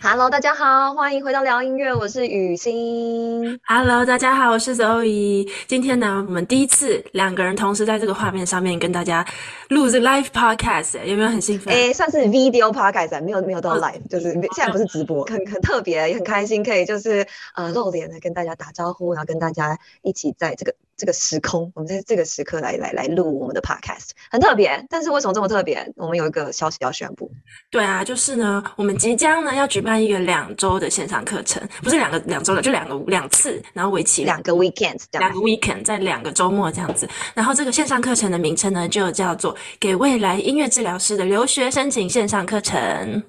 Hello，大家好，欢迎回到聊音乐，我是雨欣。Hello，大家好，我是周怡。今天呢，我们第一次两个人同时在这个画面上面跟大家录这 live podcast，有没有很兴奋？哎，算是 video podcast，没有没有到 live，、oh. 就是现在不是直播，很很特别，也很开心，可以就是呃露脸的跟大家打招呼，然后跟大家一起在这个。这个时空，我们在这个时刻来来来录我们的 podcast，很特别。但是为什么这么特别？我们有一个消息要宣布。对啊，就是呢，我们即将呢要举办一个两周的线上课程，不是两个两周的，就两个两次，然后为期两个 weekend，两个 weekend 在两个周末这样子。然后这个线上课程的名称呢，就叫做“给未来音乐治疗师的留学申请线上课程”。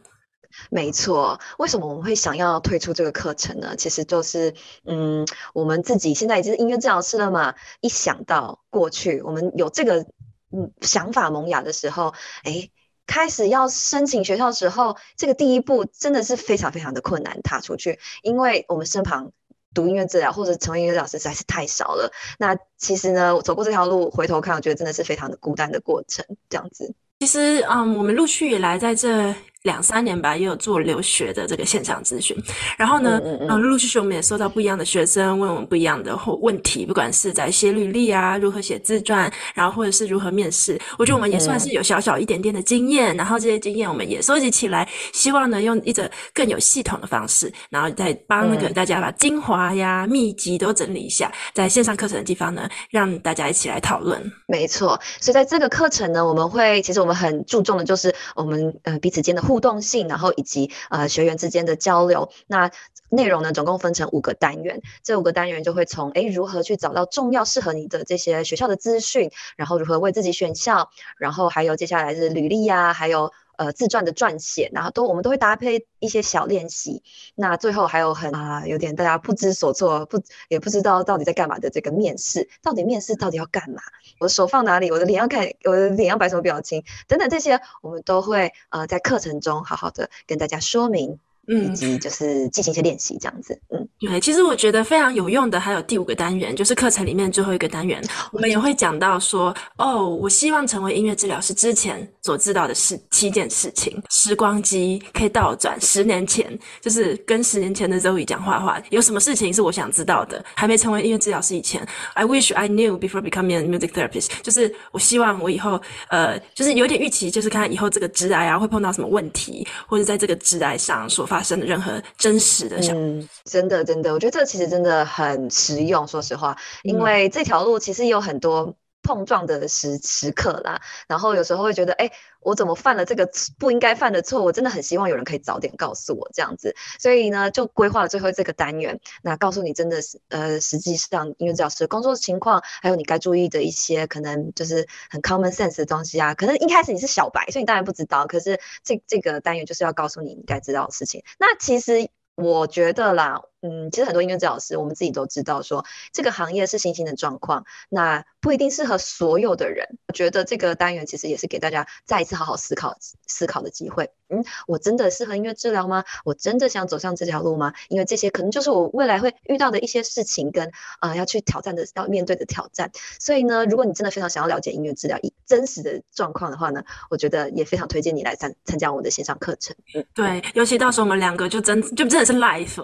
没错，为什么我们会想要推出这个课程呢？其实就是，嗯，我们自己现在已经是音乐治疗师了嘛。一想到过去我们有这个嗯想法萌芽的时候，诶，开始要申请学校的时候，这个第一步真的是非常非常的困难，踏出去，因为我们身旁读音乐治疗或者成为音乐老师实在是太少了。那其实呢，走过这条路，回头看，我觉得真的是非常的孤单的过程，这样子。其实，嗯，我们陆续以来在这。两三年吧，也有做留学的这个线上咨询，然后呢，嗯，陆、嗯、陆续续我们也收到不一样的学生问我们不一样的问题，不管是在写履历啊，如何写自传，然后或者是如何面试，我觉得我们也算是有小小一点点的经验，嗯、然后这些经验我们也收集起来，希望呢用一种更有系统的方式，然后再帮那个大家把精华呀、秘籍都整理一下，在线上课程的地方呢，让大家一起来讨论。没错，所以在这个课程呢，我们会其实我们很注重的就是我们呃彼此间的互动性，然后以及呃学员之间的交流，那内容呢总共分成五个单元，这五个单元就会从诶如何去找到重要适合你的这些学校的资讯，然后如何为自己选校，然后还有接下来是履历呀、还有。呃，自传的撰写，然后都我们都会搭配一些小练习。那最后还有很啊，有点大家不知所措，不也不知道到底在干嘛的这个面试，到底面试到底要干嘛？我的手放哪里？我的脸要看，我的脸要摆什么表情？等等这些，我们都会呃在课程中好好的跟大家说明。以及就是进行一些练习，这样子。嗯，对，其实我觉得非常有用的还有第五个单元，就是课程里面最后一个单元，我们也会讲到说，哦，我希望成为音乐治疗师之前所知道的事七件事情。时光机可以倒转十年前，就是跟十年前的 Zoe 讲话话，有什么事情是我想知道的？还没成为音乐治疗师以前，I wish I knew before becoming a music therapist，就是我希望我以后，呃，就是有点预期，就是看看以后这个职涯啊会碰到什么问题，或者在这个职涯上所发。发生的任何真实的想，嗯，真的真的，我觉得这其实真的很实用。说实话，因为这条路其实有很多碰撞的时时刻啦，然后有时候会觉得，哎。我怎么犯了这个不应该犯的错？我真的很希望有人可以早点告诉我这样子，所以呢，就规划了最后这个单元，那告诉你真的是呃，实际上音乐治疗师工作情况，还有你该注意的一些可能就是很 common sense 的东西啊。可能一开始你是小白，所以你当然不知道，可是这这个单元就是要告诉你你该知道的事情。那其实我觉得啦。嗯，其实很多音乐治疗师，我们自己都知道说，这个行业是新兴的状况，那不一定适合所有的人。我觉得这个单元其实也是给大家再一次好好思考思考的机会。嗯，我真的适合音乐治疗吗？我真的想走上这条路吗？因为这些可能就是我未来会遇到的一些事情跟啊、呃、要去挑战的要面对的挑战。所以呢，如果你真的非常想要了解音乐治疗真实的状况的话呢，我觉得也非常推荐你来参参加我的线上课程。嗯，对，尤其到时候我们两个就真就真的是 life。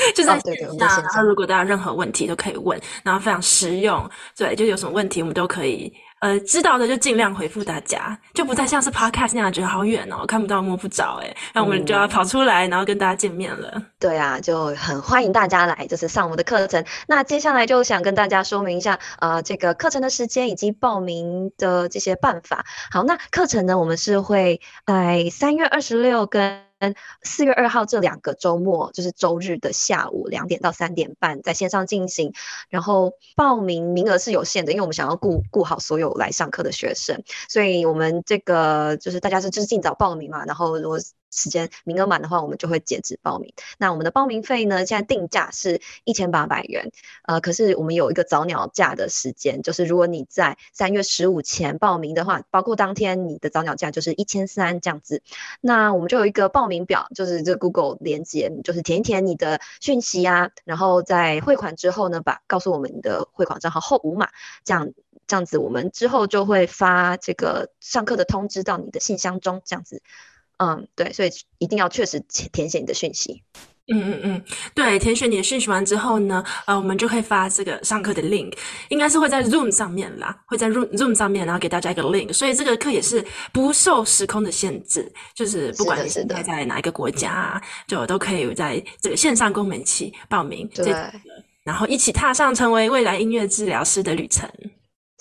就在线上，然后如果大家有任何问题都可以问，然后非常实用。对，就有什么问题我们都可以，呃，知道的就尽量回复大家，就不再像是 podcast 那样觉得好远哦，看不到摸不着，诶，那我们就要跑出来，然后跟大家见面了。对啊，就很欢迎大家来，就是上我们的课程。那接下来就想跟大家说明一下，呃，这个课程的时间以及报名的这些办法。好，那课程呢，我们是会在三月二十六跟。四月二号这两个周末，就是周日的下午两点到三点半，在线上进行。然后报名名额是有限的，因为我们想要顾顾好所有来上课的学生，所以我们这个就是大家是就是尽早报名嘛。然后如果时间名额满的话，我们就会截止报名。那我们的报名费呢，现在定价是一千八百元，呃，可是我们有一个早鸟价的时间，就是如果你在三月十五前报名的话，包括当天你的早鸟价就是一千三这样子。那我们就有一个报名表，就是这 Google 连接，就是填一填你的讯息啊，然后在汇款之后呢，把告诉我们你的汇款账号后五码，这样这样子，我们之后就会发这个上课的通知到你的信箱中，这样子。嗯，对，所以一定要确实填写你的讯息。嗯嗯嗯，对，填写你的讯息完之后呢，呃，我们就会发这个上课的 link，应该是会在 Zoom 上面啦，会在 Zoom Zoom 上面，然后给大家一个 link，所以这个课也是不受时空的限制，就是不管你现在在哪一个国家啊，就都可以在这个线上跟我们一起报名，对，然后一起踏上成为未来音乐治疗师的旅程。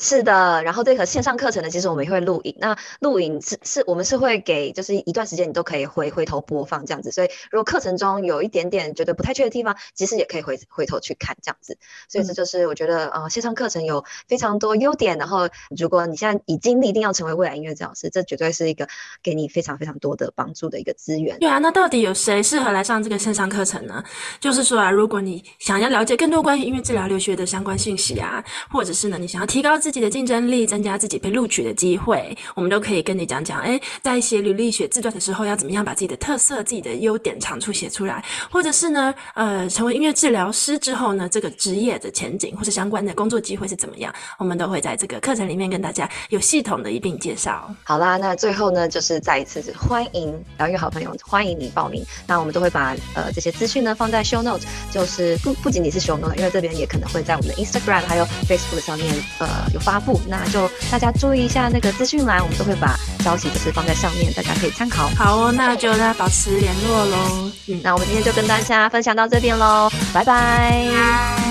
是的，然后这个线上课程呢，其实我们也会录影。那录影是是，我们是会给，就是一段时间你都可以回回头播放这样子。所以如果课程中有一点点觉得不太确的地方，其实也可以回回头去看这样子。所以这就是我觉得，呃，线上课程有非常多优点。然后如果你现在已经立定要成为未来音乐治疗师，这绝对是一个给你非常非常多的帮助的一个资源。对啊，那到底有谁适合来上这个线上课程呢？就是说啊，如果你想要了解更多关于音乐治疗留学的相关信息啊，或者是呢，你想要提高自自己的竞争力，增加自己被录取的机会，我们都可以跟你讲讲。哎，在写履历、写自传的时候，要怎么样把自己的特色、自己的优点、长处写出来？或者是呢，呃，成为音乐治疗师之后呢，这个职业的前景或是相关的工作机会是怎么样？我们都会在这个课程里面跟大家有系统的一并介绍。好啦，那最后呢，就是再一次欢迎疗愈好朋友，欢迎你报名。那我们都会把呃这些资讯呢放在 show note，就是不不仅仅是 show note，因为这边也可能会在我们的 Instagram 还有 Facebook 上面呃有发布。那就大家注意一下那个资讯栏，我们都会把消息就是放在上面，大家可以参考。好哦，那就大家保持联络喽。嗯，那我们今天就跟大家分享到这边喽，拜拜。